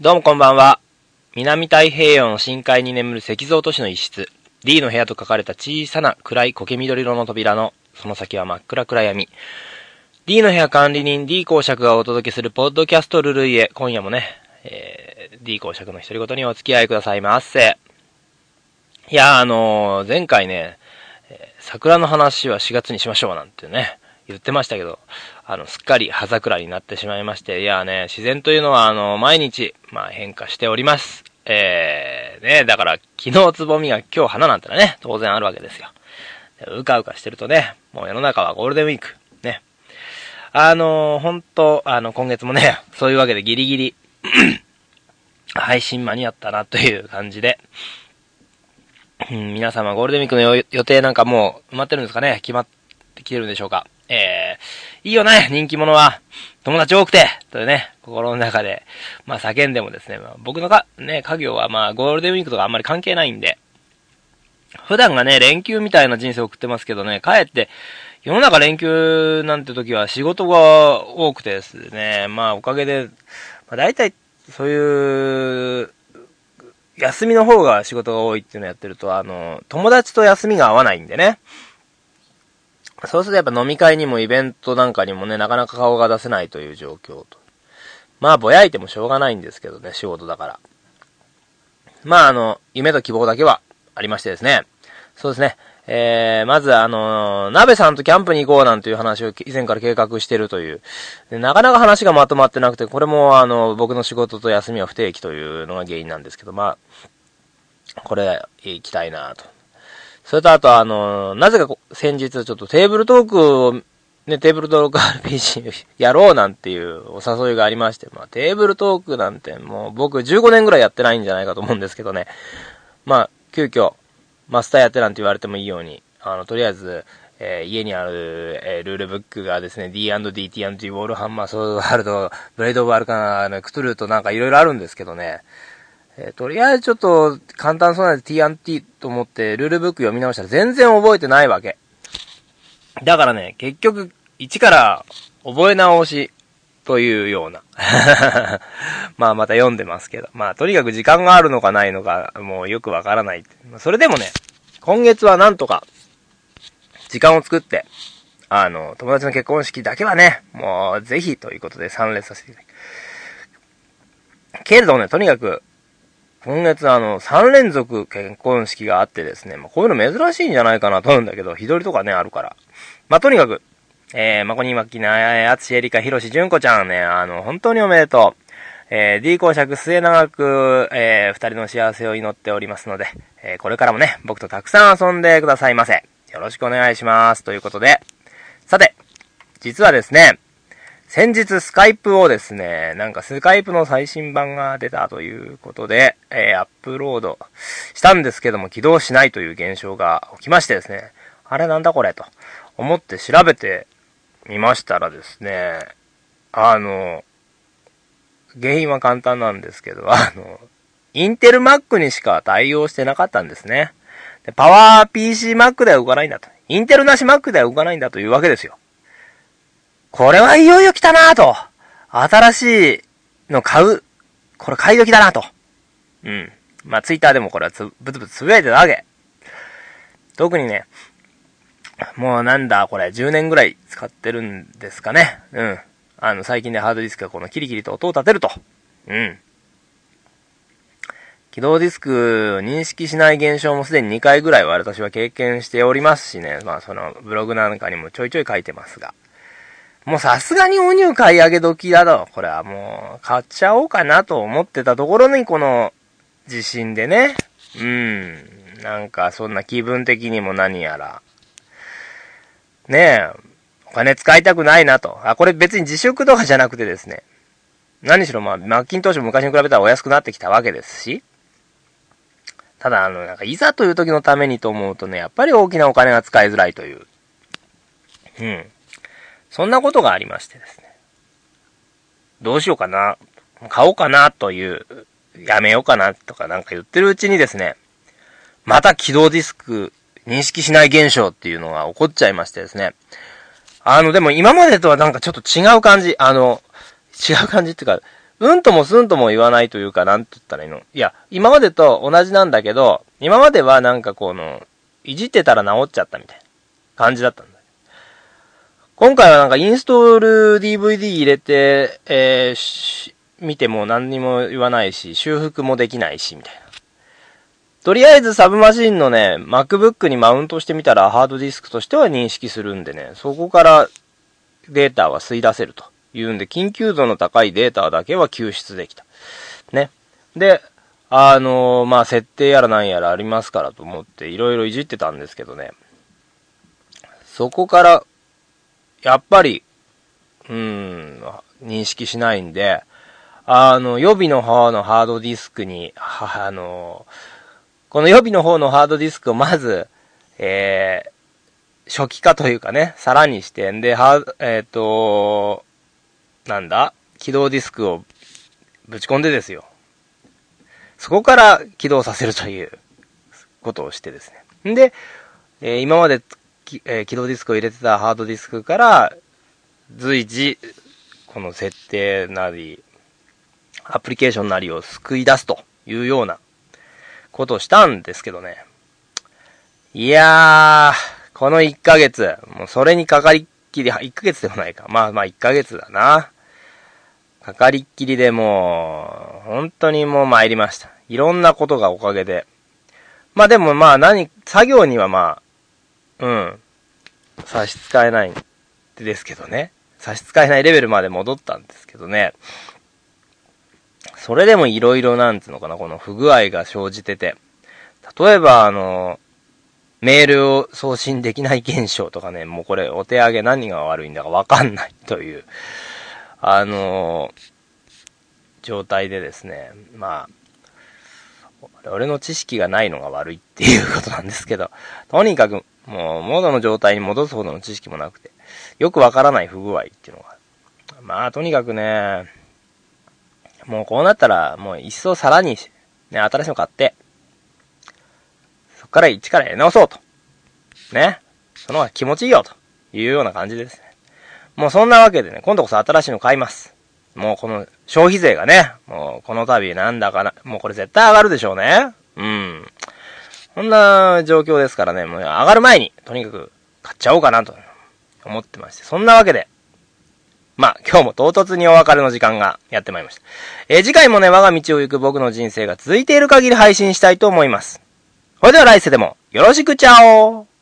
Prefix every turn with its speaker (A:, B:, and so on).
A: どうもこんばんは。南太平洋の深海に眠る石像都市の一室、D の部屋と書かれた小さな暗い苔緑色の扉の、その先は真っ暗暗闇。D の部屋管理人 D 公爵がお届けするポッドキャストルルイエ。今夜もね、えー、D 公爵の独り言にお付き合いくださいませ。いや、あのー、前回ね、桜の話は4月にしましょうなんてね、言ってましたけど、あの、すっかり葉桜になってしまいまして、いやね、自然というのは、あの、毎日、まあ変化しております。えー、ね、だから、昨日つぼみが今日花なんてのはね、当然あるわけですよ。うかうかしてるとね、もう世の中はゴールデンウィーク、ね。あのー、本当あの、今月もね、そういうわけでギリギリ 配信間に合ったなという感じで、皆様ゴールデンウィークの予定なんかもう埋まってるんですかね？決まってきてるんでしょうか？えー、いいよね、人気者は。友達多くて、というね、心の中で、まあ叫んでもですね、まあ、僕のか、ね、家業はまあゴールデンウィークとかあんまり関係ないんで、普段がね、連休みたいな人生を送ってますけどね、帰って、世の中連休なんて時は仕事が多くてですね、まあおかげで、まあ大体、そういう、休みの方が仕事が多いっていうのをやってると、あの、友達と休みが合わないんでね。そうするとやっぱ飲み会にもイベントなんかにもね、なかなか顔が出せないという状況と。まあ、ぼやいてもしょうがないんですけどね、仕事だから。まあ、あの、夢と希望だけはありましてですね。そうですね。えー、まずあのー、鍋さんとキャンプに行こうなんていう話を以前から計画してるという。なかなか話がまとまってなくて、これもあの、僕の仕事と休みは不定期というのが原因なんですけど、まあ、これ、行きたいなと。それとあとあの、なぜか先日ちょっとテーブルトークを、ね、テーブルトーク RPG やろうなんていうお誘いがありまして、まあテーブルトークなんてもう僕15年ぐらいやってないんじゃないかと思うんですけどね。まあ、急遽、マスターやってなんて言われてもいいように、あの、とりあえず、えー、家にある、えー、ルールブックがですね、D&D、 T&T、ウォーハンマー、ソードワールド、ブレイドオブアルカナ、クトゥルーとなんかいろいろあるんですけどね、えー、とりあえずちょっと簡単そうなんで T&T と思ってルールブック読み直したら全然覚えてないわけ。だからね、結局、一から覚え直しというような。まあまた読んでますけど。まあとにかく時間があるのかないのか、もうよくわからない。それでもね、今月はなんとか、時間を作って、あの、友達の結婚式だけはね、もうぜひということで参列させていただきけれどね、とにかく、今月あの、3連続結婚式があってですね、まあ、こういうの珍しいんじゃないかなと思うんだけど、日取りとかね、あるから。まあ、とにかく、えー、まこにまきな、えあつしえりかひろしじゅんこちゃんね、あの、本当におめでとう。えー、D 公爵末永く、えー、二人の幸せを祈っておりますので、えー、これからもね、僕とたくさん遊んでくださいませ。よろしくお願いします。ということで、さて、実はですね、先日スカイプをですね、なんかスカイプの最新版が出たということで、えー、アップロードしたんですけども起動しないという現象が起きましてですね、あれなんだこれと思って調べてみましたらですね、あの、原因は簡単なんですけど、あの、インテル Mac にしか対応してなかったんですね。でパワー PC Mac では動かないんだと。インテルなし Mac では動かないんだというわけですよ。これはいよいよ来たなと。新しいの買う。これ買い時だなと。うん。まあ、ツイッターでもこれはつ、ブツブツつぶやいてたわけ。特にね、もうなんだ、これ、10年ぐらい使ってるんですかね。うん。あの、最近でハードディスクがこのキリキリと音を立てると。うん。起動ディスクを認識しない現象もすでに2回ぐらいは私は経験しておりますしね。まあ、その、ブログなんかにもちょいちょい書いてますが。もうさすがにお乳買い上げ時だと。これはもう、買っちゃおうかなと思ってたところに、この、地震でね。うん。なんか、そんな気分的にも何やら。ねえ、お金使いたくないなと。あ、これ別に自粛とかじゃなくてですね。何しろまあ、マッキントッシュ昔に比べたらお安くなってきたわけですし。ただ、あの、なんか、いざという時のためにと思うとね、やっぱり大きなお金が使いづらいという。うん。そんなことがありましてですね。どうしようかな、買おうかなという、やめようかなとかなんか言ってるうちにですね、また起動ディスク認識しない現象っていうのが起こっちゃいましてですね。あの、でも今までとはなんかちょっと違う感じ。あの、違う感じっていうか、うんともすんとも言わないというか、なんて言ったらいいのいや、今までと同じなんだけど、今まではなんかこの、いじってたら治っちゃったみたいな感じだったんだ。今回はなんかインストール DVD 入れて、えー、見ても何にも言わないし、修復もできないし、みたいな。とりあえずサブマシンのね、MacBook にマウントしてみたらハードディスクとしては認識するんでね、そこからデータは吸い出せるというんで、緊急度の高いデータだけは救出できた。ね。で、あのー、まあ、設定やら何やらありますからと思っていろいろいじってたんですけどね。そこから、やっぱり、うん、認識しないんで、あの、予備の方のハードディスクに、あの、この予備の方のハードディスクをまず、えー、初期化というかね、さらにしてんで、は、えっ、ー、と、なんだ起動ディスクをぶち込んでですよ。そこから起動させるということをしてですね。んで、えー、今まで、えー、起動ディスクを入れてたハードディスクから、随時、この設定なり、アプリケーションなりを救い出すというようなことをしたんですけどね。いやー、この1ヶ月、もうそれにかかりっきり、1ヶ月でもないか。まあまあ1ヶ月だな。かかりっきりでもう、本当にもう参りました。いろんなことがおかげで。まあでもまあ何、作業にはまあ、うん、差し支えないですけどね。差し支えないレベルまで戻ったんですけどね。それでも色々なんつうのかな、この不具合が生じてて。例えば、あの、メールを送信できない現象とかね、もうこれお手上げ何が悪いんだかわかんないという、あの状態でですね、まあ、俺の知識がないのが悪いっていうことなんですけど、とにかく、もう、元の状態に戻すほどの知識もなくて、よくわからない不具合っていうのが。まあ、とにかくね、もうこうなったら、もう一層さらに、ね、新しいの買って、そっから一からやり直そうと。ね。その方が気持ちいいよというような感じですね。もうそんなわけでね、今度こそ新しいの買います。もうこの消費税がね、もうこの度なんだかな、もうこれ絶対上がるでしょうね。うん。こんな状況ですからね、もう上がる前に、とにかく買っちゃおうかなと思ってまして。そんなわけで、まあ、今日も唐突にお別れの時間がやってまいりました。えー、次回もね、我が道を行く僕の人生が続いている限り配信したいと思います。それでは来世でもよろしくちゃおー